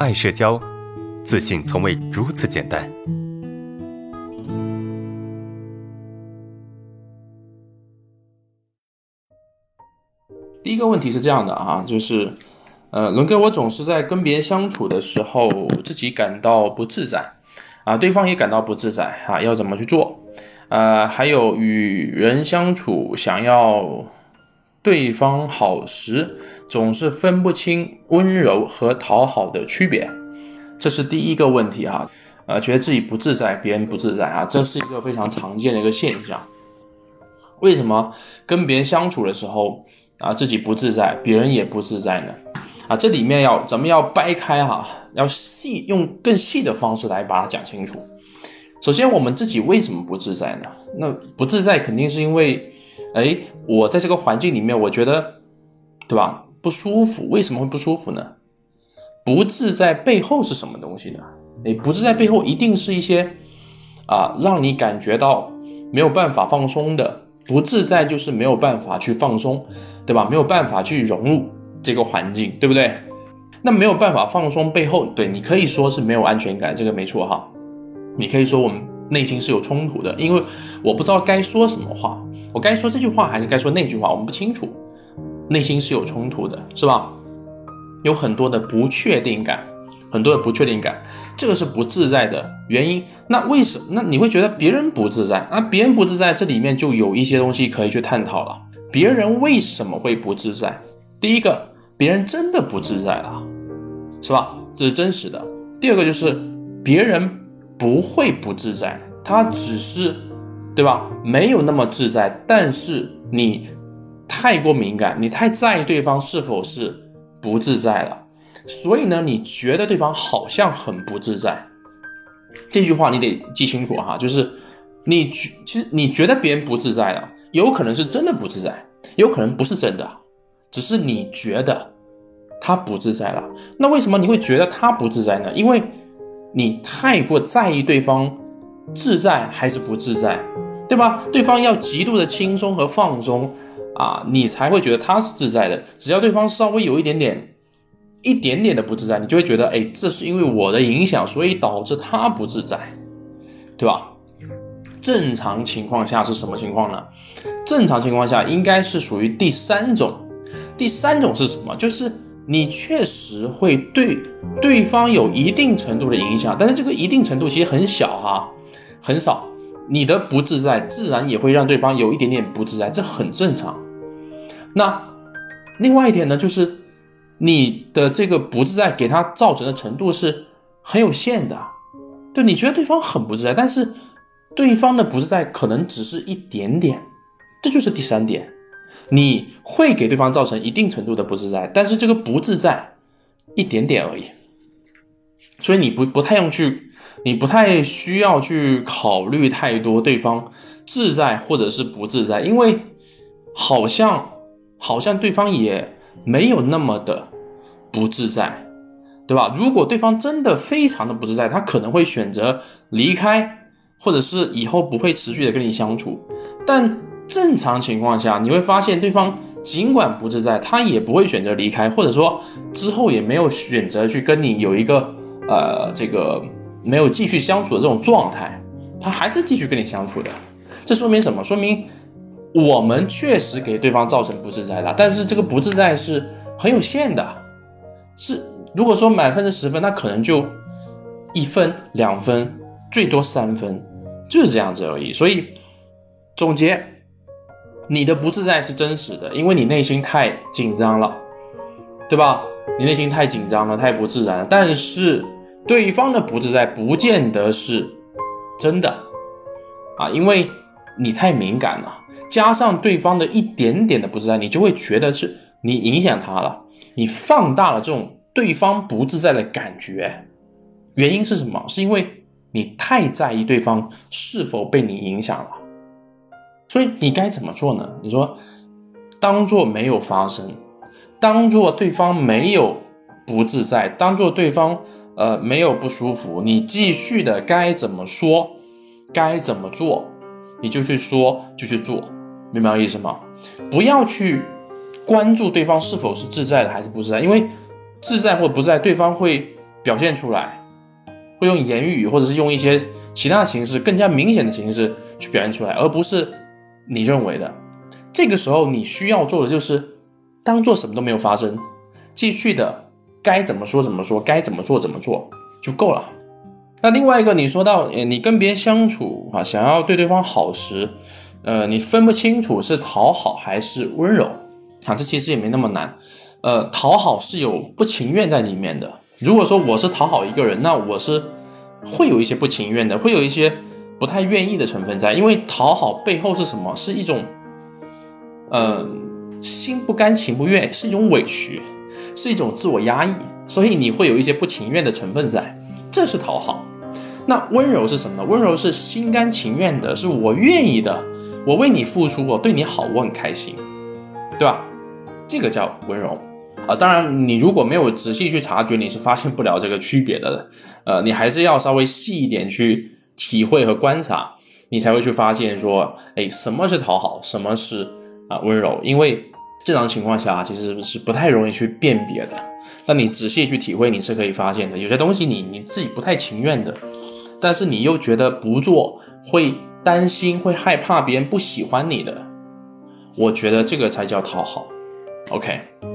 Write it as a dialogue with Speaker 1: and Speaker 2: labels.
Speaker 1: 爱社交，自信从未如此简单。
Speaker 2: 第一个问题是这样的啊，就是，呃，伦哥，我总是在跟别人相处的时候，自己感到不自在，啊，对方也感到不自在啊，要怎么去做？呃，还有与人相处，想要对方好时，总是分不清温柔和讨好的区别，这是第一个问题哈。呃，觉得自己不自在，别人不自在啊，这是一个非常常见的一个现象。为什么跟别人相处的时候啊，自己不自在，别人也不自在呢？啊，这里面要咱们要掰开哈，要细用更细的方式来把它讲清楚。首先，我们自己为什么不自在呢？那不自在肯定是因为，哎，我在这个环境里面，我觉得，对吧？不舒服。为什么会不舒服呢？不自在背后是什么东西呢？哎，不自在背后一定是一些啊，让你感觉到没有办法放松的。不自在就是没有办法去放松，对吧？没有办法去融入这个环境，对不对？那没有办法放松背后，对你可以说是没有安全感，这个没错哈。你可以说我们内心是有冲突的，因为我不知道该说什么话，我该说这句话还是该说那句话，我们不清楚，内心是有冲突的，是吧？有很多的不确定感，很多的不确定感，这个是不自在的原因。那为什么？那你会觉得别人不自在啊？别人不自在，这里面就有一些东西可以去探讨了。别人为什么会不自在？第一个，别人真的不自在了，是吧？这是真实的。第二个就是别人。不会不自在，他只是，对吧？没有那么自在，但是你太过敏感，你太在意对方是否是不自在了，所以呢，你觉得对方好像很不自在。这句话你得记清楚哈，就是你觉其实你觉得别人不自在了，有可能是真的不自在，有可能不是真的，只是你觉得他不自在了。那为什么你会觉得他不自在呢？因为你太过在意对方自在还是不自在，对吧？对方要极度的轻松和放松啊，你才会觉得他是自在的。只要对方稍微有一点点、一点点的不自在，你就会觉得，哎，这是因为我的影响，所以导致他不自在，对吧？正常情况下是什么情况呢？正常情况下应该是属于第三种。第三种是什么？就是你确实会对。对方有一定程度的影响，但是这个一定程度其实很小哈，很少。你的不自在，自然也会让对方有一点点不自在，这很正常。那另外一点呢，就是你的这个不自在给他造成的程度是很有限的。对，你觉得对方很不自在，但是对方的不自在可能只是一点点，这就是第三点。你会给对方造成一定程度的不自在，但是这个不自在一点点而已。所以你不不太用去，你不太需要去考虑太多对方自在或者是不自在，因为好像好像对方也没有那么的不自在，对吧？如果对方真的非常的不自在，他可能会选择离开，或者是以后不会持续的跟你相处。但正常情况下，你会发现对方尽管不自在，他也不会选择离开，或者说之后也没有选择去跟你有一个。呃，这个没有继续相处的这种状态，他还是继续跟你相处的，这说明什么？说明我们确实给对方造成不自在了，但是这个不自在是很有限的，是如果说满分是十分，那可能就一分、两分，最多三分，就是这样子而已。所以总结，你的不自在是真实的，因为你内心太紧张了，对吧？你内心太紧张了，太不自然了，但是。对方的不自在不见得是真的啊，因为你太敏感了，加上对方的一点点的不自在，你就会觉得是你影响他了，你放大了这种对方不自在的感觉。原因是什么？是因为你太在意对方是否被你影响了。所以你该怎么做呢？你说，当做没有发生，当做对方没有不自在，当做对方。呃，没有不舒服，你继续的该怎么说，该怎么做，你就去说，就去做，明白我意思吗？不要去关注对方是否是自在的还是不自在，因为自在或不在，对方会表现出来，会用言语或者是用一些其他形式更加明显的形式去表现出来，而不是你认为的。这个时候你需要做的就是当做什么都没有发生，继续的该怎么说怎么说，该怎么做怎么做就够了。那另外一个，你说到，你跟别人相处啊，想要对对方好时，呃，你分不清楚是讨好还是温柔啊，这其实也没那么难。呃，讨好是有不情愿在里面的。如果说我是讨好一个人，那我是会有一些不情愿的，会有一些不太愿意的成分在，因为讨好背后是什么？是一种，嗯，心不甘情不愿，是一种委屈，是一种自我压抑，所以你会有一些不情愿的成分在，这是讨好。那温柔是什么呢？温柔是心甘情愿的，是我愿意的，我为你付出，我对你好，我很开心，对吧？这个叫温柔啊。当然，你如果没有仔细去察觉，你是发现不了这个区别的。呃，你还是要稍微细一点去体会和观察，你才会去发现说，哎，什么是讨好，什么是啊温柔？因为正常情况下其实是不太容易去辨别的。但你仔细去体会，你是可以发现的。有些东西你你自己不太情愿的。但是你又觉得不做会担心、会害怕别人不喜欢你的，我觉得这个才叫讨好。OK。